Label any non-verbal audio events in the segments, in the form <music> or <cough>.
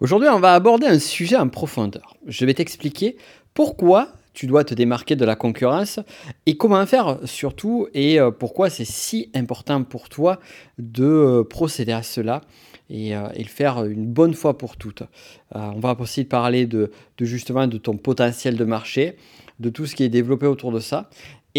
Aujourd'hui, on va aborder un sujet en profondeur. Je vais t'expliquer pourquoi tu dois te démarquer de la concurrence et comment faire surtout et euh, pourquoi c'est si important pour toi de euh, procéder à cela et, euh, le faire une bonne fois pour toutes. on va aussi parler de justement de ton potentiel de marché, de tout ce qui est développé autour de ça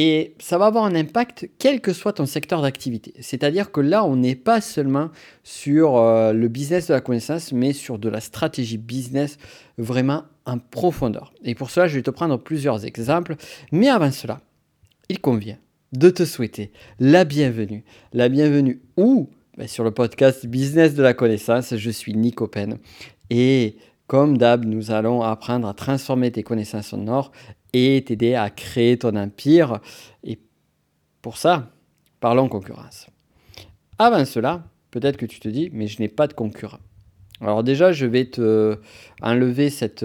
et ça va avoir un impact quel que soit ton secteur d'activité. C'est-à-dire que là, on n'est pas seulement sur euh, le business de la connaissance, mais sur de la stratégie business vraiment en profondeur. Et pour cela, je vais te prendre plusieurs exemples. Mais avant cela, il convient de te souhaiter la bienvenue. La bienvenue où? Ben, Sur le podcast Business de la connaissance, je suis Nico Pen. Et comme d'hab, nous allons apprendre à transformer tes connaissances en or et t'aider à créer ton empire. Et pour ça, parlons concurrence. Avant cela, peut-être que tu te dis, mais je n'ai pas de concurrent. Alors déjà, je vais te enlever cette,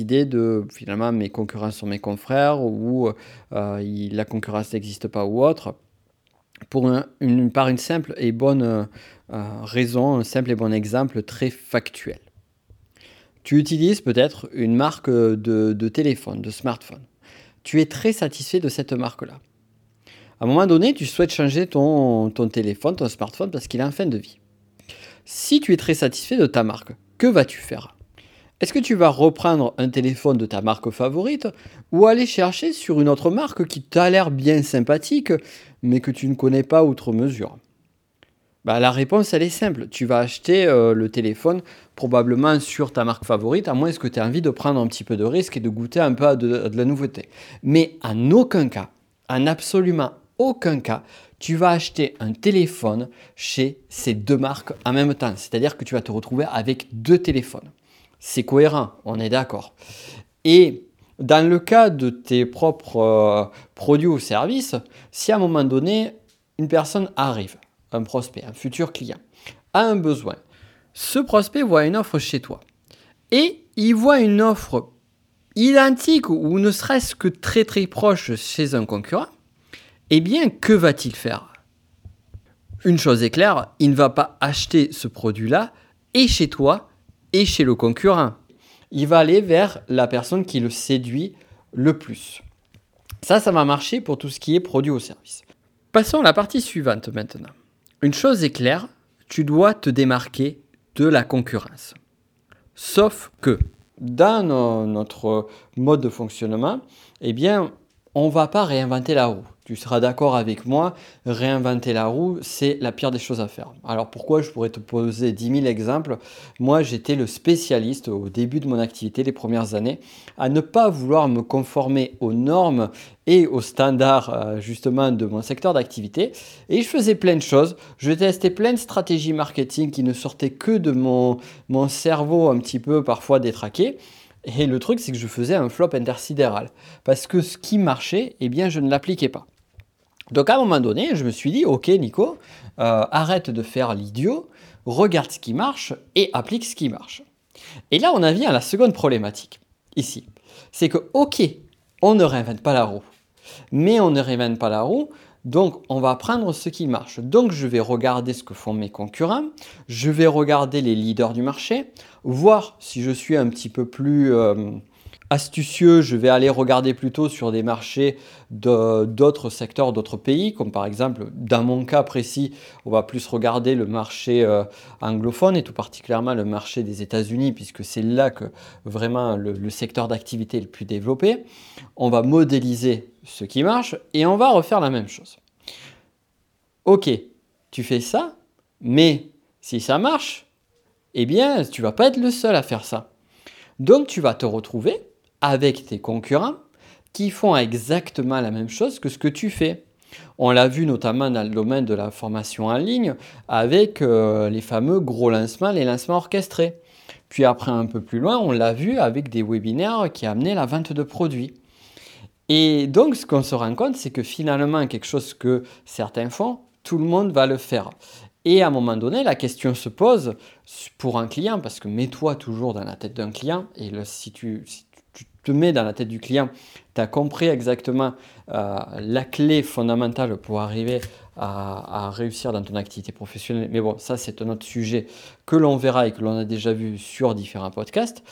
idée de finalement mes concurrents sont mes confrères ou euh, la concurrence n'existe pas ou autre. Pour une, par une simple et bonne euh, raison, un simple et bon exemple très factuel. Tu utilises peut-être une marque de, téléphone, de smartphone. Tu es très satisfait de cette marque-là. À un moment donné, tu souhaites changer ton, ton téléphone, ton smartphone, parce qu'il est en fin de vie. Si tu es très satisfait de ta marque, que vas-tu faire? Est-ce que tu vas reprendre un téléphone de ta marque favorite ou aller chercher sur une autre marque qui t'a l'air bien sympathique, mais que tu ne connais pas outre mesure? Bah, La réponse, elle est simple. Tu vas acheter euh, le téléphone probablement sur ta marque favorite, à moins que tu aies envie de prendre un petit peu de risque et de goûter un peu à de, la nouveauté. Mais en aucun cas, en absolument aucun cas, tu vas acheter un téléphone chez ces deux marques en même temps. C'est-à-dire que tu vas te retrouver avec deux téléphones. C'est cohérent, on est d'accord. Et dans le cas de tes propres euh, produits ou services, si à un moment donné, une personne arrive, un prospect, un futur client, a un besoin. Ce prospect voit une offre chez toi et il voit une offre identique ou ne serait-ce que très très proche chez un concurrent. Eh bien, que va-t-il faire? Une chose est claire, il ne va pas acheter ce produit-là et chez toi et chez le concurrent. Il va aller vers la personne qui le séduit le plus. Ça, ça va marcher pour tout ce qui est produit ou service. Passons à la partie suivante maintenant. Une chose est claire, tu dois te démarquer de la concurrence. Sauf que dans notre mode de fonctionnement, eh bien, on ne va pas réinventer la roue tu seras d'accord avec moi, réinventer la roue, c'est la pire des choses à faire. Alors pourquoi Je pourrais te poser 10 000 exemples? Moi, j'étais le spécialiste au début de mon activité, les premières années, à ne pas vouloir me conformer aux normes et aux standards euh, justement de mon secteur d'activité. Et je faisais plein de choses. Je testais plein de stratégies marketing qui ne sortaient que de mon, mon cerveau un petit peu parfois détraqué. Et le truc, c'est que je faisais un flop intersidéral. Parce que ce qui marchait, eh bien, je ne l'appliquais pas. Donc à un moment donné, je me suis dit, ok Nico, euh, arrête de faire l'idiot, regarde ce qui marche et applique ce qui marche. Et là, on en vient à la seconde problématique, ici. C'est que, ok, on ne réinvente pas la roue, mais on ne réinvente pas la roue, donc on va prendre ce qui marche. Donc je vais regarder ce que font mes concurrents, je vais regarder les leaders du marché, voir si je suis un petit peu plus... Euh, astucieux, je vais aller regarder plutôt sur des marchés d'autres secteurs, d'autres pays, comme par exemple, dans mon cas précis, on va plus regarder le marché euh, anglophone et tout particulièrement le marché des États-Unis, puisque c'est là que vraiment le, secteur d'activité est le plus développé. On va modéliser ce qui marche et on va refaire la même chose. Ok, tu fais ça, mais si ça marche, eh bien, tu vas pas être le seul à faire ça. Donc, tu vas te retrouver avec tes concurrents qui font exactement la même chose que ce que tu fais. On l'a vu notamment dans le domaine de la formation en ligne avec euh, les fameux gros lancements, les lancements orchestrés. Puis après un peu plus loin, on l'a vu avec des webinaires qui amenaient la vente de produits. Et donc ce qu'on se rend compte, c'est que finalement quelque chose que certains font, tout le monde va le faire. Et à un moment donné, la question se pose pour un client, parce que mets-toi toujours dans la tête d'un client, et si, tu, te mets dans la tête du client, tu as compris exactement euh, la clé fondamentale pour arriver à, réussir dans ton activité professionnelle. Mais bon, ça c'est un autre sujet que l'on verra et que l'on a déjà vu sur différents podcasts.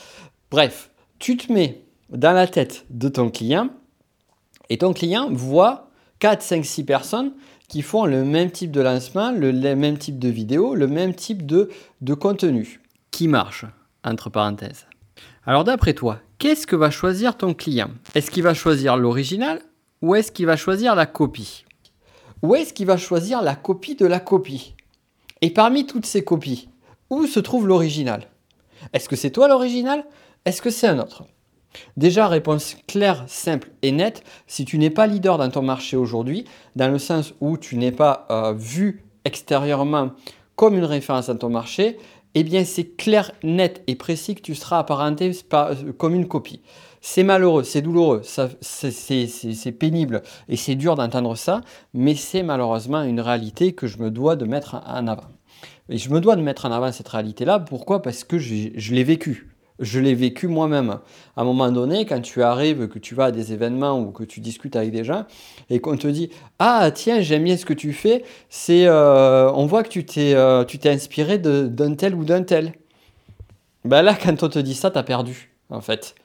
Bref, tu te mets dans la tête de ton client et ton client voit 4, 5, 6 personnes qui font le même type de lancement, le même type de vidéo, le même type de, de contenu qui marche, entre parenthèses? Alors d'après toi, qu'est-ce que va choisir ton client? Est-ce qu'il va choisir l'original ou est-ce qu'il va choisir la copie? Ou est-ce qu'il va choisir la copie de la copie? Et parmi toutes ces copies, où se trouve l'original? Est-ce que c'est toi l'original? Est-ce que c'est un autre? Déjà, réponse claire, simple et nette, si tu n'es pas leader dans ton marché aujourd'hui, dans le sens où tu n'es pas euh, vu extérieurement comme une référence dans ton marché, eh bien c'est clair, net et précis que tu seras apparenté comme une copie. C'est malheureux, c'est douloureux, c'est pénible et c'est dur d'entendre ça, mais c'est malheureusement une réalité que je me dois de mettre en avant. Et je me dois de mettre en avant cette réalité-là, pourquoi? Parce que je l'ai vécu. Je l'ai vécu moi-même. À un moment donné, quand tu arrives, que tu vas à des événements ou que tu discutes avec des gens et qu'on te dit Ah, tiens, j'aime bien ce que tu fais, c'est euh, on voit que tu t'es euh, inspiré d'un tel ou d'un tel. Ben là, quand on te dit ça, tu as perdu, en fait.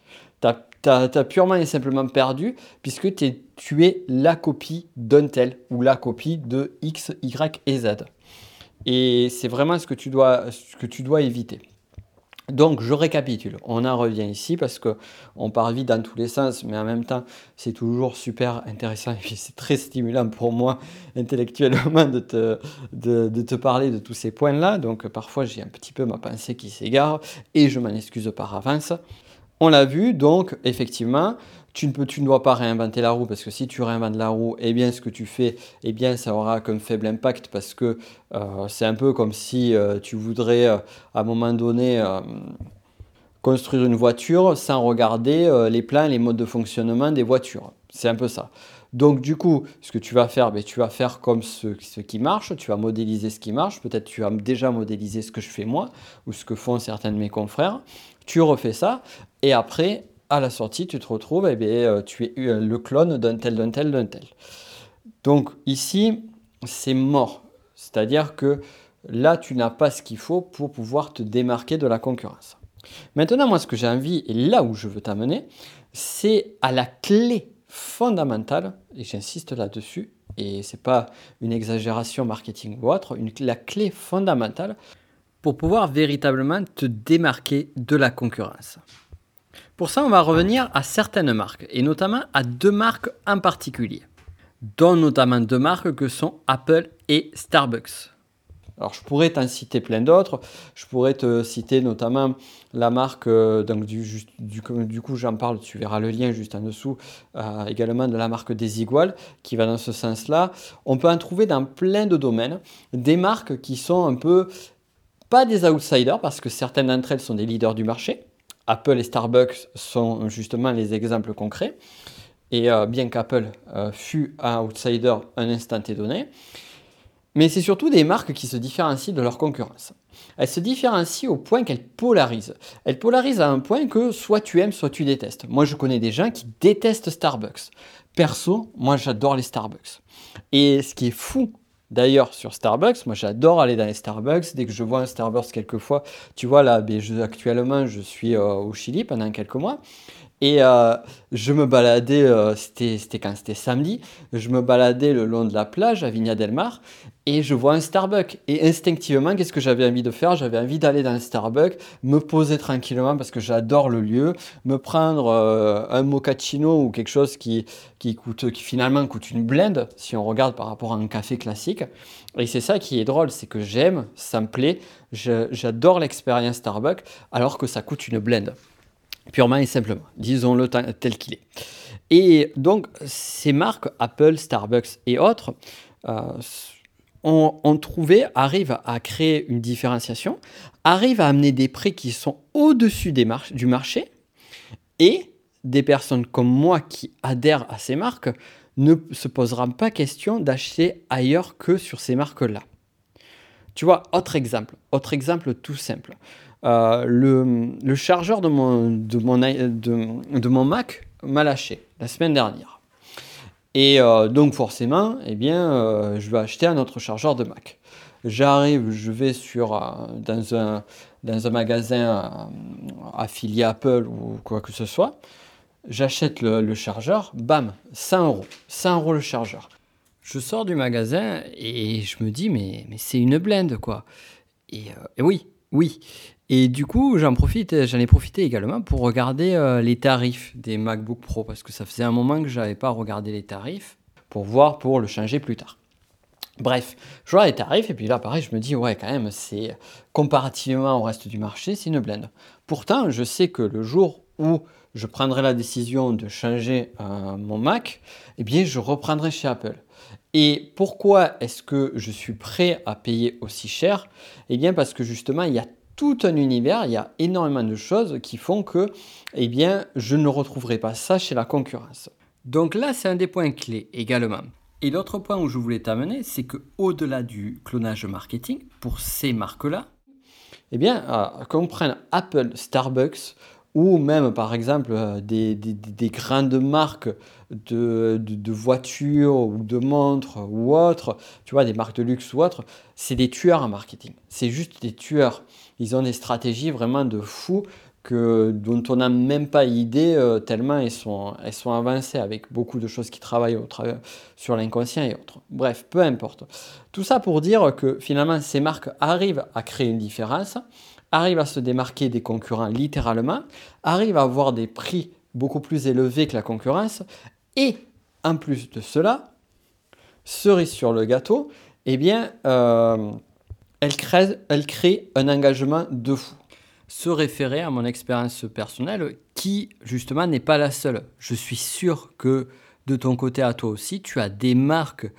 Tu as, purement et simplement perdu puisque tu es la copie d'un tel ou la copie de X, Y et Z. Et c'est vraiment ce que tu dois, ce que tu dois éviter. Donc, je récapitule. On en revient ici parce que on part vite dans tous les sens, mais en même temps, c'est toujours super intéressant et c'est très stimulant pour moi intellectuellement de te, de, de te parler de tous ces points-là. Donc, parfois, j'ai un petit peu ma pensée qui s'égare et je m'en excuse par avance. On l'a vu, donc, effectivement, tu ne, peux, tu ne dois pas réinventer la roue parce que si tu réinventes la roue, eh bien ce que tu fais, eh bien ça aura comme faible impact parce que euh, c'est un peu comme si euh, tu voudrais euh, à un moment donné construire une voiture sans regarder les plans, les modes de fonctionnement des voitures. C'est un peu ça. Donc du coup, ce que tu vas faire, ben, tu vas faire comme ce, qui marche, tu vas modéliser ce qui marche, peut-être tu as déjà modélisé ce que je fais moi ou ce que font certains de mes confrères. Tu refais ça et après, à la sortie, tu te retrouves, et eh bien, euh, tu es euh, le clone d'un tel, d'un tel, d'un tel. Donc ici, c'est mort. C'est-à-dire que là, tu n'as pas ce qu'il faut pour pouvoir te démarquer de la concurrence. Maintenant, moi, ce que j'ai envie, et là où je veux t'amener, c'est à la clé fondamentale, et j'insiste là-dessus, et ce n'est pas une exagération marketing ou autre, une, la clé fondamentale pour pouvoir véritablement te démarquer de la concurrence. Pour ça, on va revenir à certaines marques, et notamment à deux marques en particulier, dont notamment deux marques que sont Apple et Starbucks. Alors je pourrais t'en citer plein d'autres, je pourrais te citer notamment la marque, euh, donc du, coup j'en parle, tu verras le lien juste en dessous, euh, également de la marque Desigual qui va dans ce sens-là. On peut en trouver dans plein de domaines, des marques qui sont un peu pas des outsiders parce que certaines d'entre elles sont des leaders du marché, Apple et Starbucks sont justement les exemples concrets. Et euh, bien qu'Apple euh, fut un outsider un instant donné, mais c'est surtout des marques qui se différencient de leur concurrence. Elles se différencient au point qu'elles polarisent. Elles polarisent à un point que soit tu aimes, soit tu détestes. Moi, je connais des gens qui détestent Starbucks. Perso, moi, j'adore les Starbucks. Et ce qui est fou D'ailleurs, sur Starbucks, moi j'adore aller dans les Starbucks. Dès que je vois un Starbucks quelquefois, tu vois là, ben, actuellement je suis euh, au Chili pendant quelques mois. Et euh, je me baladais, euh, c'était quand? C'était samedi, je me baladais le long de la plage à Vigna del Mar et je vois un Starbucks. Et instinctivement, qu'est-ce que j'avais envie de faire? J'avais envie d'aller dans un Starbucks, me poser tranquillement parce que j'adore le lieu, me prendre euh, un mochaccino ou quelque chose qui, qui, coûte, qui finalement coûte une blende si on regarde par rapport à un café classique. Et c'est ça qui est drôle, c'est que j'aime, ça me plaît, j'adore l'expérience Starbucks alors que ça coûte une blende purement et simplement, disons-le tel qu'il est. Et donc, ces marques, Apple, Starbucks et autres, euh, ont, trouvé, arrivent à créer une différenciation, arrivent à amener des prix qui sont au-dessus du marché, et des personnes comme moi qui adhèrent à ces marques ne se poseront pas question d'acheter ailleurs que sur ces marques-là. Tu vois, autre exemple, autre exemple tout simple. Euh, le, chargeur de mon, de mon, de, mon Mac m'a lâché la semaine dernière. Et euh, donc forcément, eh bien, euh, je vais acheter un autre chargeur de Mac. J'arrive, je vais sur, dans, un, dans un magasin affilié Apple ou quoi que ce soit. J'achète le, chargeur, bam, 100 euros. 100 euros le chargeur. Je sors du magasin et je me dis, mais, mais c'est une blende, quoi. Et oui, oui. Et du coup, j'en profite, j'en ai profité également pour regarder euh, les tarifs des MacBook Pro parce que ça faisait un moment que je n'avais pas regardé les tarifs pour voir pour le changer plus tard. Bref, je vois les tarifs et puis là, pareil, je me dis, ouais, quand même, c'est comparativement au reste du marché, c'est une blende. Pourtant, je sais que le jour où je prendrai la décision de changer euh, mon Mac, eh bien, je reprendrai chez Apple. Et pourquoi est-ce que je suis prêt à payer aussi cher? Eh bien, parce que justement, il y a tout un univers, il y a énormément de choses qui font que eh bien, je ne retrouverai pas ça chez la concurrence. Donc là, c'est un des points clés également. Et l'autre point où je voulais t'amener, c'est que au-delà du clonage marketing, pour ces marques-là, eh bien, euh, qu'on prenne Apple, Starbucks ou même par exemple euh, des, grandes marques de, de, voitures ou de montres ou autres, tu vois, des marques de luxe ou autres, c'est des tueurs en marketing. C'est juste des tueurs. Ils ont des stratégies vraiment de fous que, dont on n'a même pas idée euh, tellement elles sont, elles sont avancées avec beaucoup de choses qui travaillent au sur l'inconscient et autres. Bref, peu importe. Tout ça pour dire que finalement ces marques arrivent à créer une différence arrive à se démarquer des concurrents littéralement, arrive à avoir des prix beaucoup plus élevés que la concurrence, et en plus de cela, cerise sur le gâteau, eh bien, euh, elle, crée, elle crée un engagement de fou. Se référer à mon expérience personnelle, qui justement n'est pas la seule. Je suis sûr que de ton côté à toi aussi, tu as des marques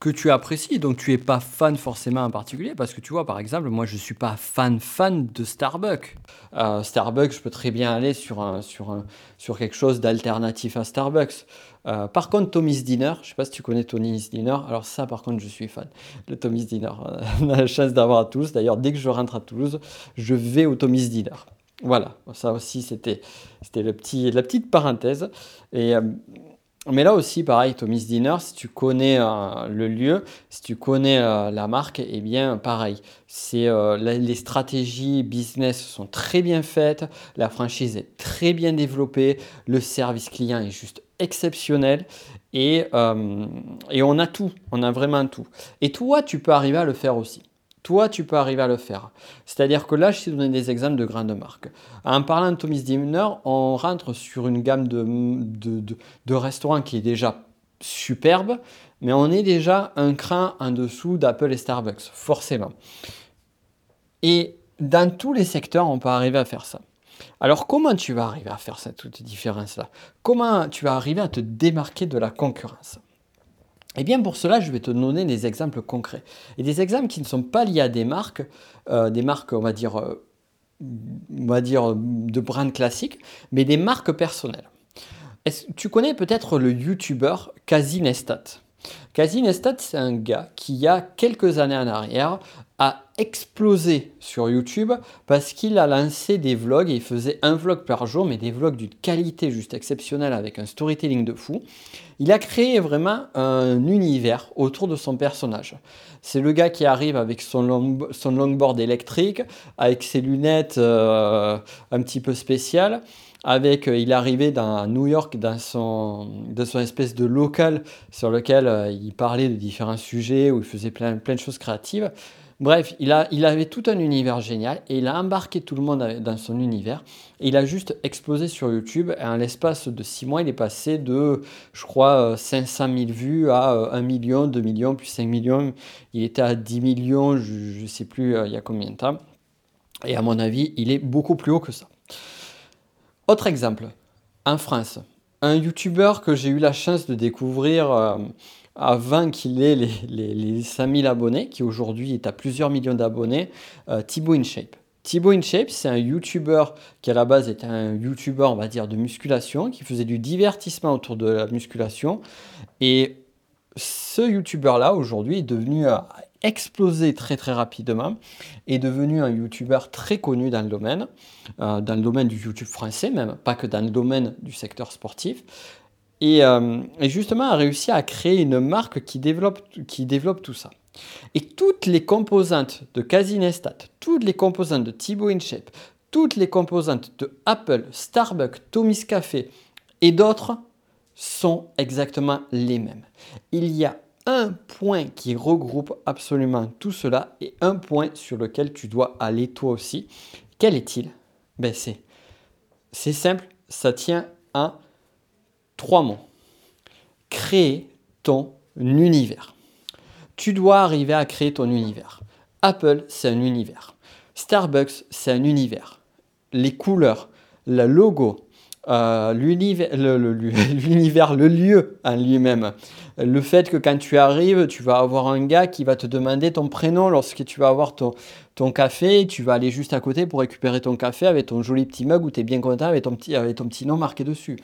que tu apprécies. Donc tu es pas fan forcément en particulier parce que tu vois par exemple moi je suis pas fan fan de Starbucks. Euh, Starbucks je peux très bien aller sur un, sur un, sur quelque chose d'alternatif à Starbucks. Euh, par contre, Tommy's Dinner, je sais pas si tu connais Tommy's Dinner, alors ça par contre je suis fan de Tommy's Dinner. <laughs> On a la chance d'avoir à Toulouse, d'ailleurs dès que je rentre à Toulouse, je vais au Tommy's Dinner. Voilà, ça aussi c'était c'était le petit, la petite parenthèse. Et euh, mais là aussi, pareil, Tommy's Dinner, si tu connais euh, le lieu, si tu connais euh, la marque, eh bien, pareil. C'est euh, les stratégies business sont très bien faites, la franchise est très bien développée, le service client est juste exceptionnel et, et on a tout, on a vraiment tout. Et toi, tu peux arriver à le faire aussi toi, tu peux arriver à le faire. C'est-à-dire que là, je t'ai donné des exemples de grandes marques. En parlant de Tommy's Dinner, on rentre sur une gamme de, de, restaurants qui est déjà superbe, mais on est déjà un cran en dessous d'Apple et Starbucks, forcément. Et dans tous les secteurs, on peut arriver à faire ça. Alors comment tu vas arriver à faire cette différence-là? Comment tu vas arriver à te démarquer de la concurrence? Eh bien, pour cela, je vais te donner des exemples concrets. Et des exemples qui ne sont pas liés à des marques, euh, des marques, on va dire, euh, on va dire de brand classiques, mais des marques personnelles. tu connais peut-être le YouTuber Kazinestat Kazinestat, c'est un gars qui, il y a quelques années en arrière, a explosé sur YouTube parce qu'il a lancé des vlogs et il faisait un vlog par jour, mais des vlogs d'une qualité juste exceptionnelle avec un storytelling de fou. Il a créé vraiment un univers autour de son personnage. C'est le gars qui arrive avec son, son longboard électrique, avec ses lunettes euh, un petit peu spéciales. Avec, euh, il arrivé dans New York dans son, dans son espèce de local sur lequel euh, il parlait de différents sujets, où il faisait plein, plein de choses créatives. Bref, il, a, il avait tout un univers génial et il a embarqué tout le monde dans son univers. Il a juste explosé sur YouTube. Et en l'espace de 6 mois, il est passé de, je crois, 500 euh, 000 vues à 1 euh, million, 2 millions, puis 5 millions. Il était à 10 millions, je ne sais plus il y a combien de temps. Et à mon avis, il est beaucoup plus haut que ça. Autre exemple, en France, un YouTuber que j'ai eu la chance de découvrir avant qu'il ait les, les, 5000 abonnés, qui aujourd'hui est à plusieurs millions d'abonnés, euh, Thibaut InShape. Thibaut InShape, c'est un YouTuber qui à la base était un YouTuber, on va dire, de musculation, qui faisait du divertissement autour de la musculation. Et ce YouTuber-là, aujourd'hui, est devenu euh, explosé très très rapidement, est devenu un YouTuber très connu dans le domaine, euh, dans le domaine du YouTube français même, pas que dans le domaine du secteur sportif. Et, euh, et, justement a réussi à créer une marque qui développe, qui développe tout ça. Et toutes les composantes de Casinestat, toutes les composantes de Thibaut InShape, toutes les composantes de Apple, Starbucks, Tommy's Café et d'autres sont exactement les mêmes. Il y a point qui regroupe absolument tout cela et un point sur lequel tu dois aller toi aussi. Quel est-il? Ben c'est, c'est simple, ça tient à trois mots. Créer ton univers. Tu dois arriver à créer ton univers. Apple, c'est un univers. Starbucks, c'est un univers. Les couleurs, le logo, euh, <laughs> l'univers, le, lieu en lui-même. Le fait que quand tu arrives, tu vas avoir un gars qui va te demander ton prénom lorsque tu vas avoir ton, ton café, tu vas aller juste à côté pour récupérer ton café avec ton joli petit mug où tu es bien content avec ton petit, avec ton petit nom marqué dessus.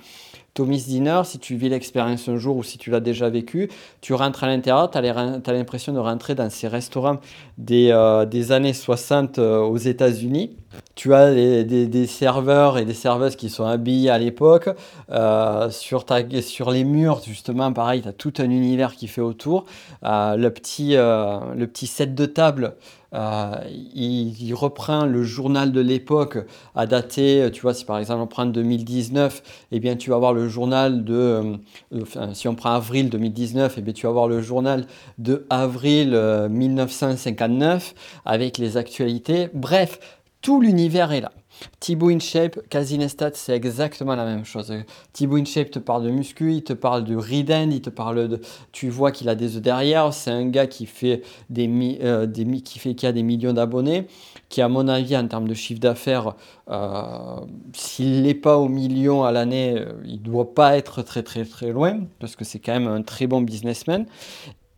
Tommy's Dinner, si tu vis l'expérience un jour ou si tu l'as déjà vécu, tu rentres à l'intérieur, tu as l'impression de rentrer dans ces restaurants des, euh, des années 60 euh, aux États-Unis. Tu as des, des, serveurs et des serveuses qui sont habillés à l'époque. Euh, sur, sur les murs, justement, pareil, tu as tout un univers qui fait autour. le, petit, le petit set de table euh, il, reprend le journal de l'époque à dater, tu vois, si par exemple on prend 2019, eh bien tu vas avoir le journal de, euh, si on prend avril 2019, eh bien tu vas avoir le journal de avril 1959 euh, avec les actualités. Bref, tout l'univers est là. Thibaut InShape, Casinestat, c'est exactement la même chose. Thibaut InShape te parle de muscu, il te parle de Riden, il te parle de. Tu vois qu'il a des œufs derrière. C'est un gars qui fait des, euh, des qui fait qui a des millions d'abonnés, qui à mon avis en termes de chiffre d'affaires, euh, s'il n'est pas au million à l'année, euh, il doit pas être très très très loin parce que c'est quand même un très bon businessman.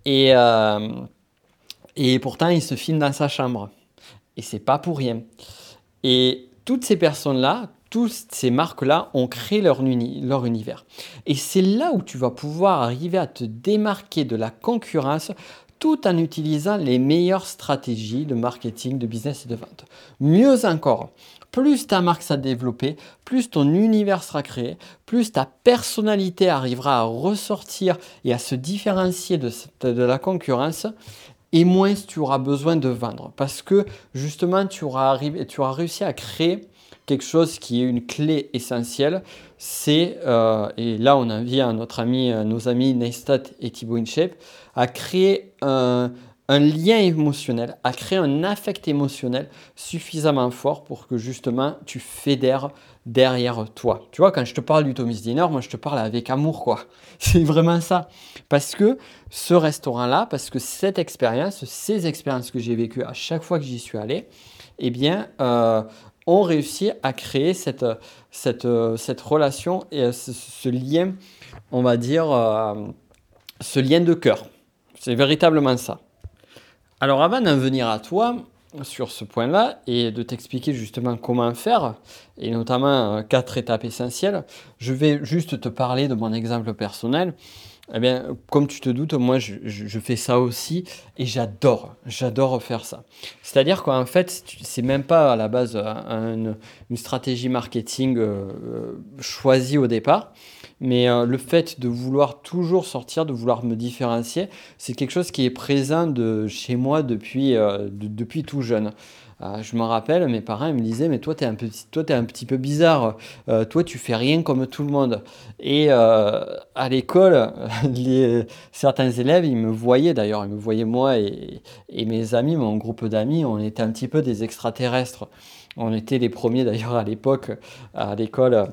Et pourtant il se filme dans sa chambre. Et c'est pas pour rien. Et toutes ces personnes-là, toutes ces marques-là ont créé leur, univers. Et c'est là où tu vas pouvoir arriver à te démarquer de la concurrence tout en utilisant les meilleures stratégies de marketing, de business et de vente. Mieux encore, plus ta marque sera développée, plus ton univers sera créé, plus ta personnalité arrivera à ressortir et à se différencier de la concurrence, et moins tu auras besoin de vendre. Parce que justement, tu auras, arrivé, tu auras réussi à créer quelque chose qui est une clé essentielle. C'est, euh, et là on invite notre ami, euh, nos amis Neistat et Thibaut InShape, à créer un, un lien émotionnel, à créer un affect émotionnel suffisamment fort pour que justement tu fédères derrière toi. Tu vois, quand je te parle du Thomas Dinner, moi je te parle avec amour, quoi. <laughs> C'est vraiment ça. Parce que ce restaurant-là, parce que cette expérience, ces expériences que j'ai vécues à chaque fois que j'y suis allé, eh bien, euh, ont réussi à créer cette, relation et ce, lien, on va dire, euh, ce lien de cœur. C'est véritablement ça. Alors avant d'en venir à toi sur ce point-là et de t'expliquer justement comment faire, et notamment euh, quatre étapes essentielles, je vais juste te parler de mon exemple personnel. Eh bien, comme tu te doutes, moi, je, fais ça aussi et j'adore, j'adore faire ça. C'est-à-dire qu'en fait, c'est même pas à la base euh, une, stratégie marketing euh, choisie au départ. Mais euh, le fait de vouloir toujours sortir, de vouloir me différencier, c'est quelque chose qui est présent de chez moi depuis, euh, depuis tout jeune. Euh, je me rappelle, mes parents me disaient, mais toi, tu es, un petit, es un petit peu bizarre, toi, tu fais rien comme tout le monde. Et à l'école, <laughs> certains élèves, ils me voyaient d'ailleurs, ils me voyaient moi et mes amis, mon groupe d'amis, on était un petit peu des extraterrestres. On était les premiers d'ailleurs à l'époque, à l'école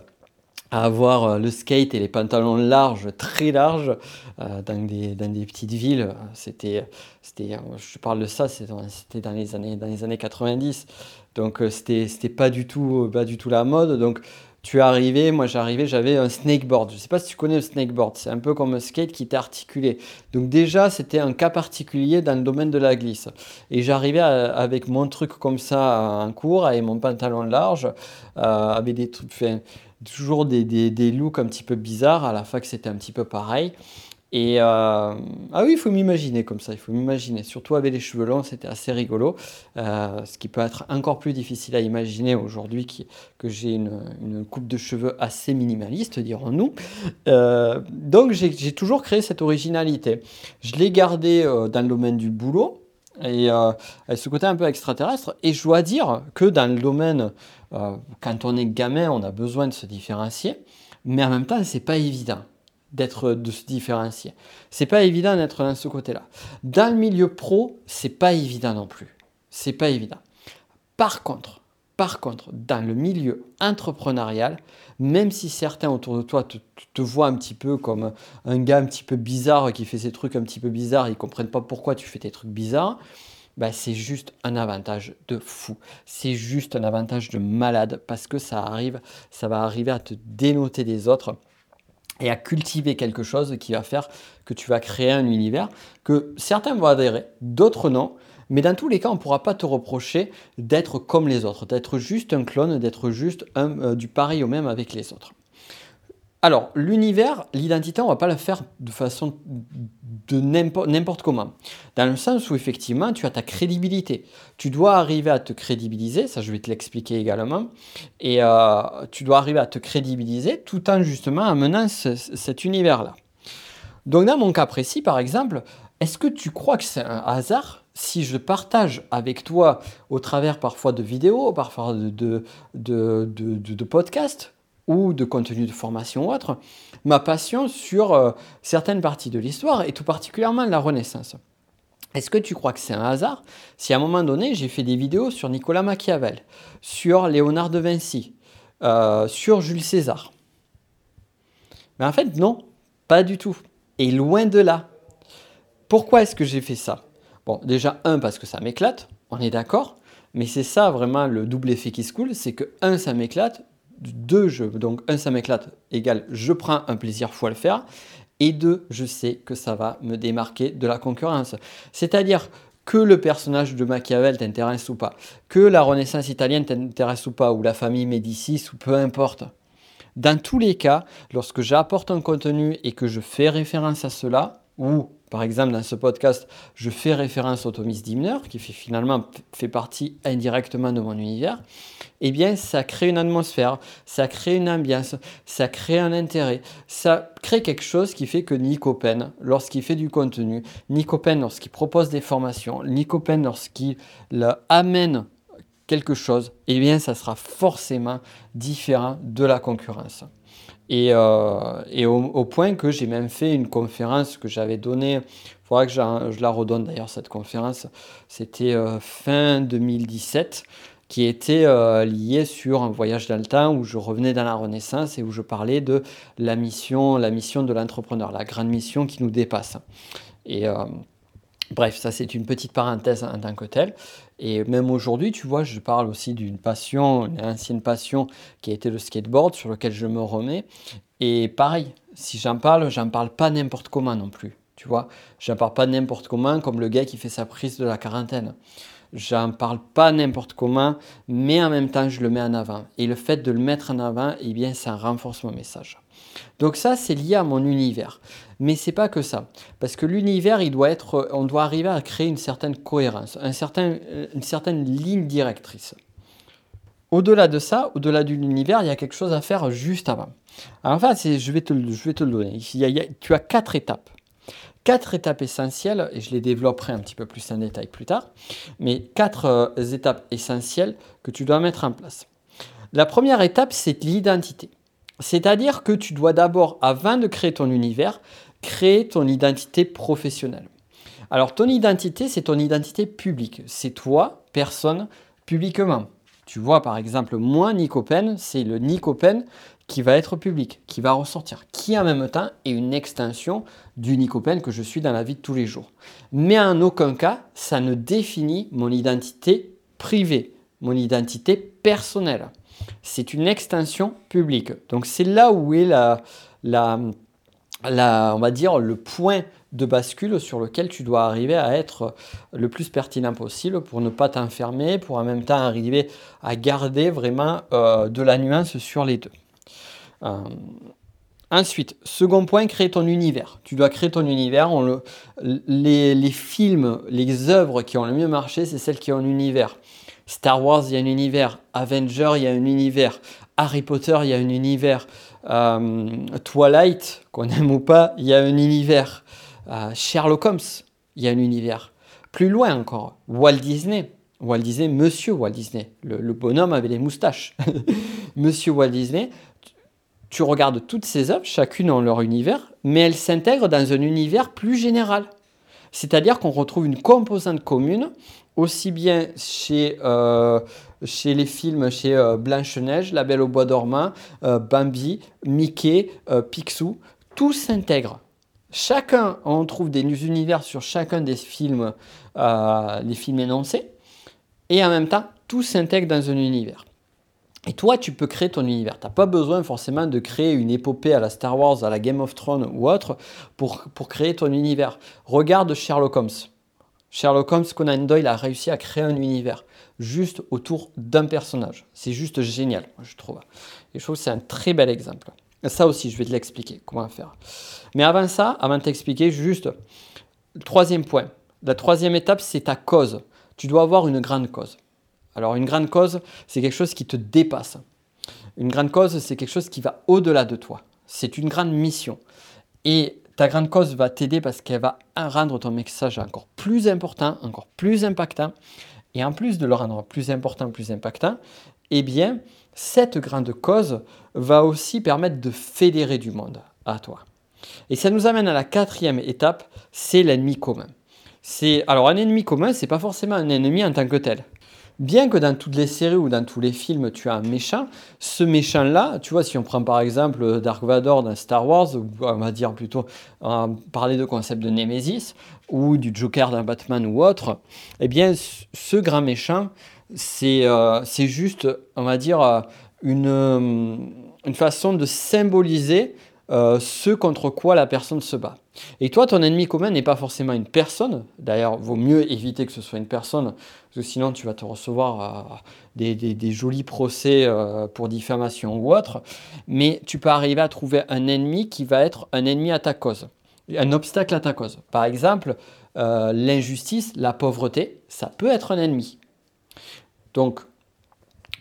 à avoir euh, le skate et les pantalons larges, très larges, euh, dans, des, dans, des, petites villes. C'était, c'était, je parle de ça, c'était dans les années, dans les années 90. Donc euh, c'était, c'était pas du tout, pas du tout la mode. Donc tu es arrivé, moi j'arrivais, j'avais un snakeboard. Je sais pas si tu connais le snakeboard, c'est un peu comme un skate qui était articulé. Donc déjà c'était un cas particulier dans le domaine de la glisse. Et j'arrivais avec mon truc comme ça en cours, avec mon pantalon large, avec des trucs, toujours des, looks un petit peu bizarres. À la fac, c'était un petit peu pareil. Et ah oui, il faut m'imaginer comme ça, il faut m'imaginer. Surtout avec les cheveux longs, c'était assez rigolo. ce qui peut être encore plus difficile à imaginer aujourd'hui que j'ai une, coupe de cheveux assez minimaliste, dirons-nous. donc j'ai toujours créé cette originalité. Je l'ai gardé dans le domaine du boulot et euh, ce côté un peu extraterrestre. Et je dois dire que dans le domaine, euh, quand on est gamin, on a besoin de se différencier, mais en même temps, c'est pas évident d'être de se différencier. C'est pas évident d'être dans ce côté-là. Dans le milieu pro, c'est pas évident non plus. C'est pas évident. Par contre, par contre, dans le milieu entrepreneurial, même si certains autour de toi te, voient un petit peu comme un gars un petit peu bizarre qui fait ses trucs un petit peu bizarres, ils ne comprennent pas pourquoi tu fais tes trucs bizarres, bah c'est juste un avantage de fou. C'est juste un avantage de malade parce que ça arrive, ça va arriver à te dénoter des autres et à cultiver quelque chose qui va faire que tu vas créer un univers que certains vont adhérer, d'autres non. Mais dans tous les cas, on ne pourra pas te reprocher d'être comme les autres, d'être juste un clone, d'être juste euh, du pareil au même avec les autres. Alors, l'univers, l'identité, on ne va pas la faire de façon de n'importe comment. Dans le sens où effectivement, tu as ta crédibilité. Tu dois arriver à te crédibiliser, ça je vais te l'expliquer également, et euh, tu dois arriver à te crédibiliser tout en justement amenant cet univers-là. Donc dans mon cas précis, par exemple, est-ce que tu crois que c'est un hasard si je partage avec toi au travers parfois de vidéos, parfois de, podcasts ou de contenus de formation ou autre, ma passion sur euh, certaines parties de l'histoire et tout particulièrement la Renaissance. Est-ce que tu crois que c'est un hasard si à un moment donné j'ai fait des vidéos sur Nicolas Machiavel, sur Léonard de Vinci, euh, sur Jules César? Mais en fait non, pas du tout. Et loin de là. Pourquoi est-ce que j'ai fait ça? Bon, déjà, un, parce que ça m'éclate, on est d'accord, mais c'est ça vraiment le double effet qui se coule, c'est que, un, ça m'éclate, deux, je, donc, un, ça m'éclate, égale, je prends un plaisir fou à le faire, et deux, je sais que ça va me démarquer de la concurrence. C'est-à-dire que le personnage de Machiavel t'intéresse ou pas, que la Renaissance italienne t'intéresse ou pas, ou la famille Médicis, ou peu importe. Dans tous les cas, lorsque j'apporte un contenu et que je fais référence à cela, ou par exemple, dans ce podcast, je fais référence au Thomas Dimner, qui fait, finalement fait partie indirectement de mon univers, eh bien, ça crée une atmosphère, ça crée une ambiance, ça crée un intérêt, ça crée quelque chose qui fait que Nico Pen, lorsqu'il fait du contenu, Nico Pen, lorsqu'il propose des formations, Nico Pen, lorsqu'il amène quelque chose, eh bien, ça sera forcément différent de la concurrence. Et, euh, au, point que j'ai même fait une conférence que j'avais donnée, il faudra que je, la redonne d'ailleurs cette conférence, c'était euh, fin 2017, qui était euh, liée sur un voyage dans le temps où je revenais dans la Renaissance et où je parlais de la mission, la mission de l'entrepreneur, la grande mission qui nous dépasse. Bref, ça c'est une petite parenthèse en tant que telle. Et même aujourd'hui, tu vois, je parle aussi d'une passion, une ancienne passion qui a été le skateboard, sur lequel je me remets. Et pareil, si j'en parle, j'en parle pas n'importe comment non plus. Tu vois, j'en parle pas n'importe comment, comme le gars qui fait sa prise de la quarantaine. J'en parle pas n'importe comment, mais en même temps, je le mets en avant. Et le fait de le mettre en avant, eh bien, ça renforce mon message. Donc ça, c'est lié à mon univers. Mais c'est pas que ça. Parce que l'univers, il doit être, on doit arriver à créer une certaine cohérence, certain, une certaine ligne directrice. Au-delà de ça, au-delà de l'univers, il y a quelque chose à faire juste avant. Enfin, je vais, te, je vais te le donner. tu as quatre étapes. Quatre étapes essentielles, et je les développerai un petit peu plus en détail plus tard, mais quatre euh, étapes essentielles que tu dois mettre en place. La première étape, c'est l'identité. C'est-à-dire que tu dois d'abord, avant de créer ton univers, créer ton identité professionnelle. Alors ton identité, c'est ton identité publique. C'est toi, personne, publiquement. Tu vois par exemple, moi, Nicopen, c'est le Nicopen qui va être public, qui va ressortir, qui en même temps est une extension du Nicopen que je suis dans la vie de tous les jours. Mais en aucun cas, ça ne définit mon identité privée, mon identité personnelle c'est une extension publique. Donc c'est là où est la, on va dire, le point de bascule sur lequel tu dois arriver à être le plus pertinent possible pour ne pas t'enfermer, pour en même temps arriver à garder vraiment euh, de la nuance sur les deux. Euh, Ensuite, second point, créer ton univers. Tu dois créer ton univers. les, films, les œuvres qui ont le mieux marché, c'est celles qui ont un univers. Star Wars, il y a un univers. Avenger, il y a un univers. Harry Potter, il y a un univers. Euh, Twilight, qu'on aime ou pas, il y a un univers. Euh, Sherlock Holmes, il y a un univers. Plus loin encore, Walt Disney. Walt Disney, Monsieur Walt Disney, le, bonhomme avec les moustaches. <laughs> Monsieur Walt Disney, tu regardes toutes ces œuvres, chacune en leur univers, mais elles s'intègrent dans un univers plus général. C'est-à-dire qu'on retrouve une composante commune, aussi bien chez, euh, chez les films, chez euh, Blanche-Neige, La Belle au Bois dormant, euh, Bambi, Mickey, Picsou, tout s'intègre. Chacun, on trouve des univers sur chacun des films, les films énoncés, et en même temps, tout s'intègre dans un univers. Et toi, tu peux créer ton univers. Tu n'as pas besoin forcément de créer une épopée à la Star Wars, à la Game of Thrones ou autre pour, pour créer ton univers. Regarde Sherlock Holmes. Sherlock Holmes, Conan Doyle a réussi à créer un univers juste autour d'un personnage. C'est juste génial, je trouve. Et je trouve que c'est un très bel exemple. ça aussi, je vais te l'expliquer, comment faire. Mais avant ça, avant de t'expliquer, juste le troisième point. La troisième étape, c'est ta cause. Tu dois avoir une grande cause. Alors une grande cause, c'est quelque chose qui te dépasse. Une grande cause, c'est quelque chose qui va au-delà de toi. C'est une grande mission. Et ta grande cause va t'aider parce qu'elle va rendre ton message encore plus important, encore plus impactant. Et en plus de le rendre plus important, plus impactant, eh bien, cette grande cause va aussi permettre de fédérer du monde à toi. Et ça nous amène à la quatrième étape, c'est l'ennemi commun. C'est alors un ennemi commun, c'est pas forcément un ennemi en tant que tel. Bien que dans toutes les séries ou dans tous les films, tu as un méchant, ce méchant-là, tu vois, si on prend par exemple Dark Vador dans Star Wars, on va dire plutôt parler de concept de Nemesis ou du Joker dans Batman ou autre, eh bien, ce grand méchant, c'est euh, juste, on va dire, euh, une, euh, une façon de symboliser euh, ce contre quoi la personne se bat. Et toi, ton ennemi commun n'est pas forcément une personne. D'ailleurs, vaut mieux éviter que ce soit une personne, parce que sinon tu vas te recevoir euh, des, jolis procès euh, pour diffamation ou autre. Mais tu peux arriver à trouver un ennemi qui va être un ennemi à ta cause, un obstacle à ta cause. Par exemple, l'injustice, la pauvreté, ça peut être un ennemi. Donc,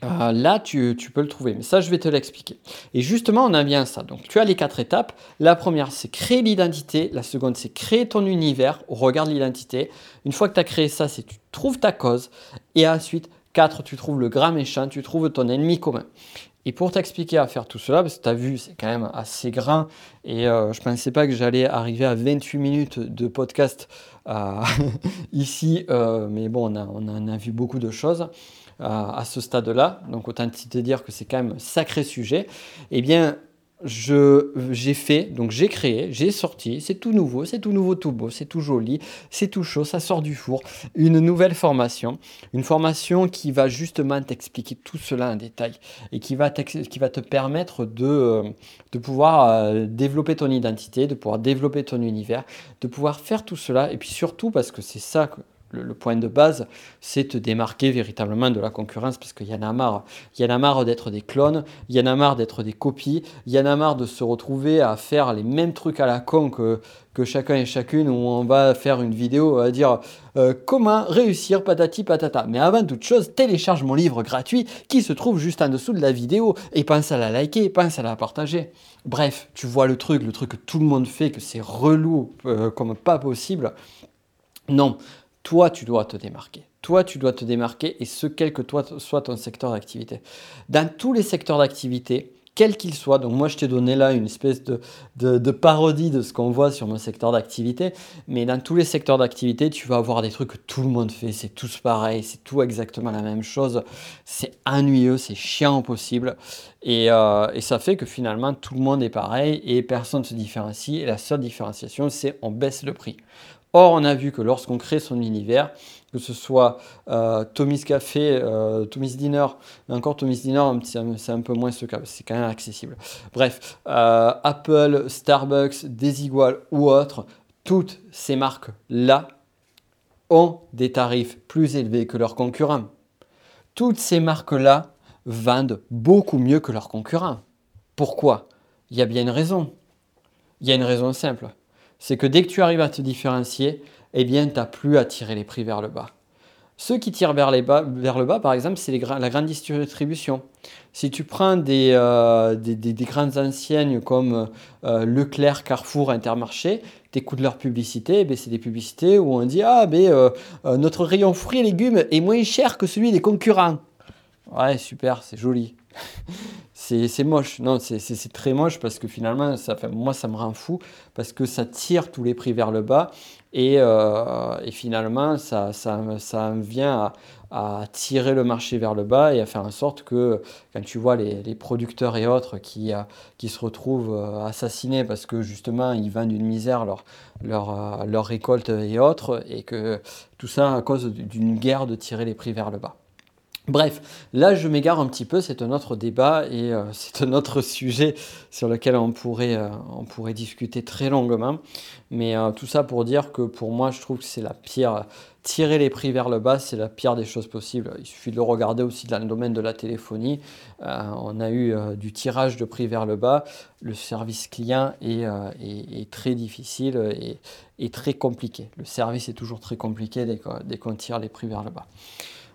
euh, là, tu, peux le trouver. Mais ça, je vais te l'expliquer. Et justement, on a bien ça. Donc, tu as les quatre étapes. La première, c'est créer l'identité. La seconde, c'est créer ton univers au regard de l'identité. Une fois que tu as créé ça, c'est tu trouves ta cause. Et ensuite, quatre, tu trouves le grand méchant, tu trouves ton ennemi commun. Et pour t'expliquer à faire tout cela, parce que tu as vu, c'est quand même assez grand, et euh, je ne pensais pas que j'allais arriver à 28 minutes de podcast euh, <laughs> ici, mais bon, on, on en a vu beaucoup de choses à, ce stade-là, donc autant te dire que c'est quand même un sacré sujet, eh bien, j'ai fait, donc j'ai créé, j'ai sorti, c'est tout nouveau, c'est tout nouveau, tout beau, c'est tout joli, c'est tout chaud, ça sort du four, une nouvelle formation, une formation qui va justement t'expliquer tout cela en détail et qui va, qui va te permettre de, de pouvoir euh, développer ton identité, de pouvoir développer ton univers, de pouvoir faire tout cela et puis surtout parce que c'est ça le, point de base, c'est te démarquer véritablement de la concurrence parce qu'il y en a marre. Il y en a marre d'être des clones, il y en a marre d'être des copies, il y en a marre de se retrouver à faire les mêmes trucs à la con que, chacun et chacune où on va faire une vidéo à dire euh, comment réussir patati patata? Mais avant toute chose, télécharge mon livre gratuit qui se trouve juste en dessous de la vidéo et pense à la liker, pense à la partager. Bref, tu vois le truc, le truc que tout le monde fait, que c'est relou euh, comme pas possible. Non, toi, tu dois te démarquer. Toi, tu dois te démarquer et ce, quel que soit ton secteur d'activité. Dans tous les secteurs d'activité, quel qu'il soit, donc moi je t'ai donné là une espèce de, parodie de ce qu'on voit sur mon secteur d'activité, mais dans tous les secteurs d'activité, tu vas avoir des trucs que tout le monde fait, c'est tous pareil, c'est tout exactement la même chose, c'est ennuyeux, c'est chiant possible, et, euh, et, ça fait que finalement tout le monde est pareil et personne ne se différencie, et la seule différenciation c'est on baisse le prix. Or, on a vu que lorsqu'on crée son univers, que ce soit euh, Tommy's Café, euh, Tommy's Dinner, encore Tommy's Dinner, c'est un peu moins ce cas, c'est quand même accessible. Bref, euh, Apple, Starbucks, Desigual ou autres, toutes ces marques-là ont des tarifs plus élevés que leurs concurrents. Toutes ces marques-là vendent beaucoup mieux que leurs concurrents. Pourquoi? Il y a bien une raison. Il y a une raison simple. C'est que dès que tu arrives à te différencier, eh bien, tu n'as plus à tirer les prix vers le bas. Ceux qui tirent vers, le bas, par exemple, c'est la grande distribution. Si tu prends des, euh, grandes anciennes comme euh, Leclerc, Carrefour, Intermarché, tu écoutes leur publicité, eh c'est des publicités où on dit Ah, ben, euh, notre rayon fruits et légumes est moins cher que celui des concurrents. Ouais, super, c'est joli. C'est moche. Non, c'est très moche parce que finalement, ça, moi, ça me rend fou parce que ça tire tous les prix vers le bas et, euh, finalement, ça, ça, vient à, tirer le marché vers le bas et à faire en sorte que quand tu vois les, producteurs et autres qui, euh, qui se retrouvent euh, assassinés parce que justement, ils vendent d'une misère leur, leur, leur récolte et autres et que tout ça à cause d'une guerre de tirer les prix vers le bas. Bref, là je m'égare un petit peu, c'est un autre débat et euh, <laughs> c'est un autre sujet sur lequel on pourrait, euh, discuter très longuement. Mais euh, tout ça pour dire que pour moi je trouve que c'est la pire, tirer les prix vers le bas, c'est la pire des choses possibles. Il suffit de le regarder aussi dans le domaine de la téléphonie. on a eu du tirage de prix vers le bas. Le service client est, très difficile et, et, très compliqué. Le service est toujours très compliqué dès qu'on tire les prix vers le bas.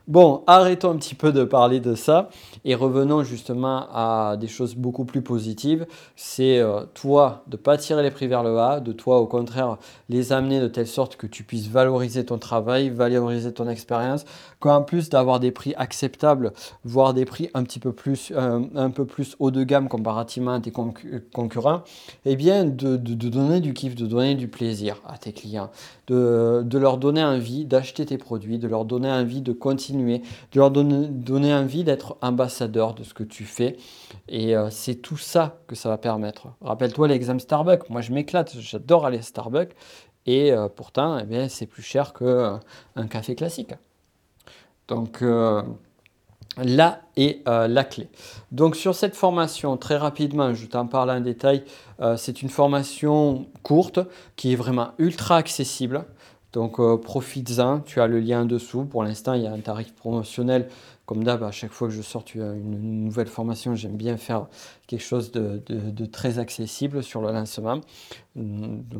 Bon, arrêtons un petit peu de parler de ça et revenons justement à des choses beaucoup plus positives. C'est euh, toi de ne pas tirer les prix vers le bas, de toi au contraire les amener de telle sorte que tu puisses valoriser ton travail, valoriser ton expérience, qu'en plus d'avoir des prix acceptables, voire des prix un petit peu plus, euh, haut de gamme comparativement à tes concurrents, eh bien de, donner du kiff, de donner du plaisir à tes clients, de leur donner envie d'acheter tes produits, de leur donner envie de continuer de leur donner, envie d'être ambassadeur de ce que tu fais. Et euh, c'est tout ça que ça va permettre. Rappelle-toi l'examen Starbucks. Moi, je m'éclate, j'adore aller à Starbucks. Et euh, pourtant, eh bien, c'est plus cher qu'un euh, café classique. Donc là est la clé. Donc sur cette formation, très rapidement, je t'en parle en détail, c'est une formation courte qui est vraiment ultra accessible. Donc euh, profites-en, tu as le lien en dessous. Pour l'instant, il y a un tarif promotionnel. Comme d'hab, à chaque fois que je sors une, nouvelle formation, j'aime bien faire quelque chose de, très accessible sur le lancement.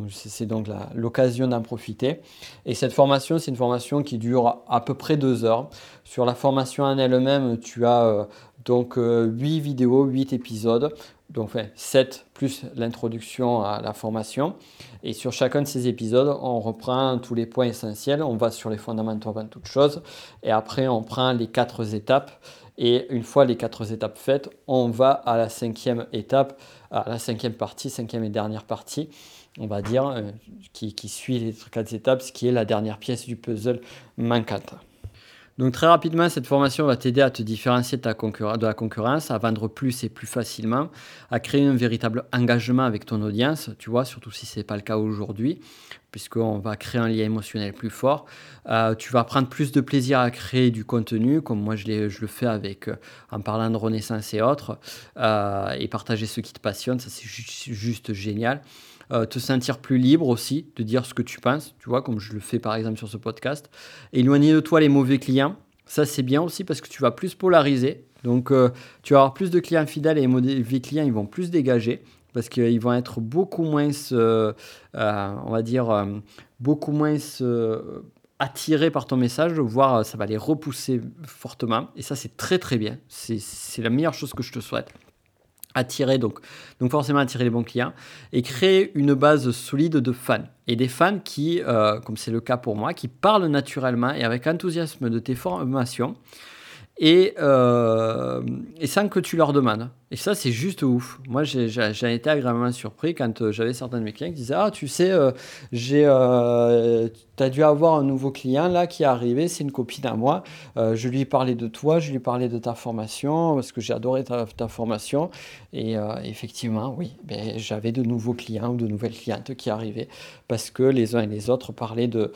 C'est donc l'occasion d'en profiter. Et cette formation, c'est une formation qui dure à peu près deux heures. Sur la formation en elle-même, tu as euh, donc 8 euh, vidéos, 8 épisodes donc 7 plus l'introduction à la formation. Et sur chacun de ces épisodes, on reprend tous les points essentiels, on va sur les fondamentaux avant toute chose, et après on prend les quatre étapes. Et une fois les quatre étapes faites, on va à la cinquième étape, à la cinquième partie, cinquième et dernière partie, on va dire, euh, qui, qui suit les quatre étapes, ce qui est la dernière pièce du puzzle manquante. Donc très rapidement, cette formation va t'aider à te différencier de, la concurrence, à vendre plus et plus facilement, à créer un véritable engagement avec ton audience, tu vois, surtout si ce n'est pas le cas aujourd'hui, puisqu'on va créer un lien émotionnel plus fort. Euh, tu vas prendre plus de plaisir à créer du contenu, comme moi je, je le fais avec, euh, en parlant de renaissance et autres, euh, et partager ce qui te passionne, ça c'est juste génial. Euh, te sentir plus libre aussi de dire ce que tu penses, tu vois, comme je le fais par exemple sur ce podcast. Éloigner de toi les mauvais clients, ça c'est bien aussi parce que tu vas plus polariser. Donc euh, tu vas avoir plus de clients fidèles et les mauvais clients ils vont plus dégager parce qu'ils vont être beaucoup moins, euh, on va dire, beaucoup moins attirés par ton message, voire ça va les repousser fortement. Et ça c'est très très bien. C'est la meilleure chose que je te souhaite attirer donc, donc forcément attirer les bons clients et créer une base solide de fans et des fans qui, euh, comme c'est le cas pour moi, qui parlent naturellement et avec enthousiasme de tes formations et, euh, sans que tu leur demandes. Et ça, c'est juste ouf. Moi, j'ai été agréablement surpris quand euh, j'avais certains de mes clients qui disaient Ah, tu sais, euh, j'ai, tu as dû avoir un nouveau client là qui est arrivé, c'est une copine à moi. je lui ai parlé de toi, je lui ai parlé de ta formation parce que j'ai adoré ta, formation. Et effectivement, oui, ben, j'avais de nouveaux clients ou de nouvelles clientes qui arrivaient parce que les uns et les autres parlaient de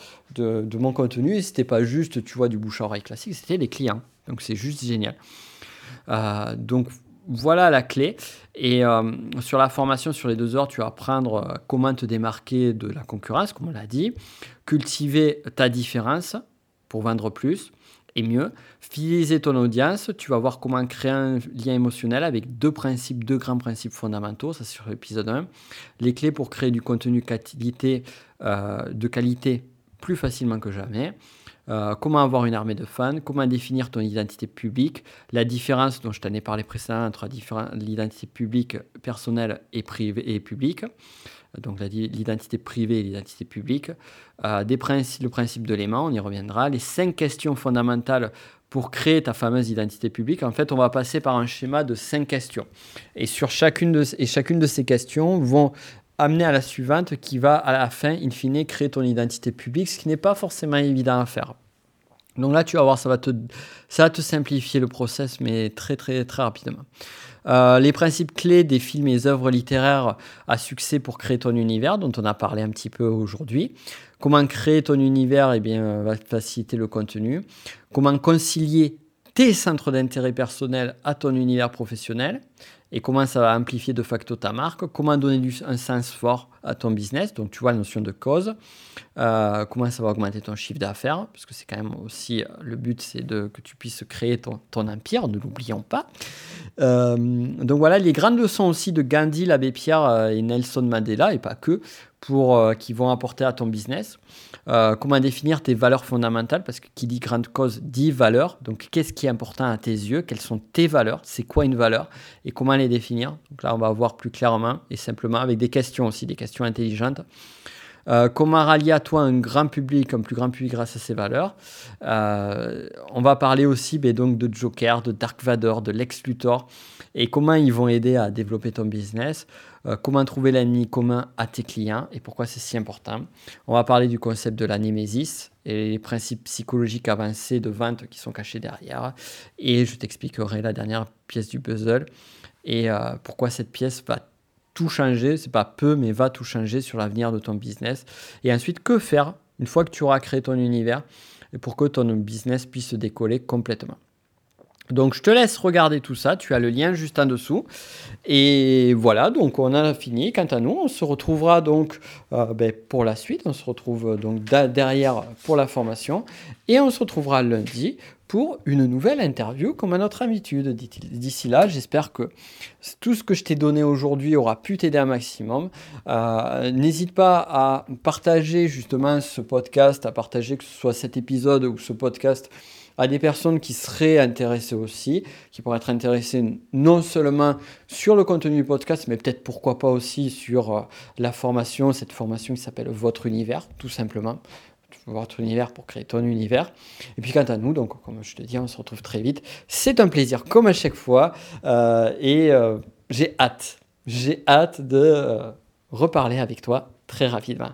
mon contenu et c'était pas juste, tu vois, du bouche à oreille classique, c'était les clients. Donc c'est juste génial. Euh, donc voilà la clé. Et euh, sur la formation, sur les deux heures, tu vas apprendre euh, comment te démarquer de la concurrence, comme on l'a dit, cultiver ta différence pour vendre plus et mieux. Fidéliser ton audience, tu vas voir comment créer un lien émotionnel avec deux principes, deux grands principes fondamentaux, ça c'est sur l'épisode 1. Les clés pour créer du contenu qualité, de qualité plus facilement que jamais. Euh, comment avoir une armée de fans, comment définir ton identité publique, la différence dont je t'en ai parlé précédemment entre l'identité publique personnelle et privée et publique, donc l'identité privée et l'identité publique, euh, le principe de l'aimant, on y reviendra, les cinq questions fondamentales pour créer ta fameuse identité publique, en fait, on va passer par un schéma de cinq questions. Et sur chacune de, et chacune de ces questions vont amener à la suivante qui va, à la fin, in fine, créer ton identité publique, ce qui n'est pas forcément évident à faire. Donc là, tu vas voir, ça va te, ça va te simplifier le process, mais très, très, très rapidement. Euh, les principes clés des films et œuvres littéraires à succès pour créer ton univers, dont on a parlé un petit peu aujourd'hui. Comment créer ton univers eh bien, va faciliter le contenu. Comment concilier tes centres d'intérêt personnel à ton univers professionnel et comment ça va amplifier de facto ta marque, comment donner un sens fort à ton business, donc tu vois la notion de cause, euh, comment ça va augmenter ton chiffre d'affaires, parce que c'est quand même aussi euh, le but, c'est que tu puisses créer ton, ton empire, ne l'oublions pas. Euh, donc voilà, les grandes leçons aussi de Gandhi, l'abbé Pierre et Nelson Mandela, et pas que, pour, euh, qui vont apporter à ton business. Euh, comment définir tes valeurs fondamentales, parce que qui dit grande cause dit valeur. Donc, qu'est-ce qui est important à tes yeux? Quelles sont tes valeurs? C'est quoi une valeur? Et comment les définir? Donc là, on va voir plus clairement et simplement avec des questions aussi, des questions intelligentes. Euh, comment rallier à toi un grand public, un plus grand public grâce à ces valeurs? on va parler aussi ben, donc de Joker, de Dark Vador, de Lex Luthor et comment ils vont aider à développer ton business. Euh, comment trouver l'ennemi commun à tes clients et pourquoi c'est si important. On va parler du concept de la némésis et les principes psychologiques avancés de vente qui sont cachés derrière. Et je t'expliquerai la dernière pièce du puzzle et euh, pourquoi cette pièce va tout changer, c'est pas peu, mais va tout changer sur l'avenir de ton business. Et ensuite, que faire une fois que tu auras créé ton univers pour que ton business puisse se décoller complètement. Donc je te laisse regarder tout ça, tu as le lien juste en dessous. Et voilà, donc on a fini. Quant à nous, on se retrouvera donc euh, ben, pour la suite, on se retrouve euh, donc derrière pour la formation. Et on se retrouvera lundi pour une nouvelle interview comme à notre habitude. D'ici là, j'espère que tout ce que je t'ai donné aujourd'hui aura pu t'aider un maximum. Euh, n'hésite pas à partager justement ce podcast, à partager que ce soit cet épisode ou ce podcast à des personnes qui seraient intéressées aussi, qui pourraient être intéressées non seulement sur le contenu du podcast, mais peut-être pourquoi pas aussi sur euh, la formation, cette formation qui s'appelle Votre Univers, tout simplement. Votre univers pour créer ton univers. Et puis quant à nous, donc comme je te dis, on se retrouve très vite. C'est un plaisir comme à chaque fois. Euh, et euh, j'ai hâte, j'ai hâte de reparler avec toi très rapidement.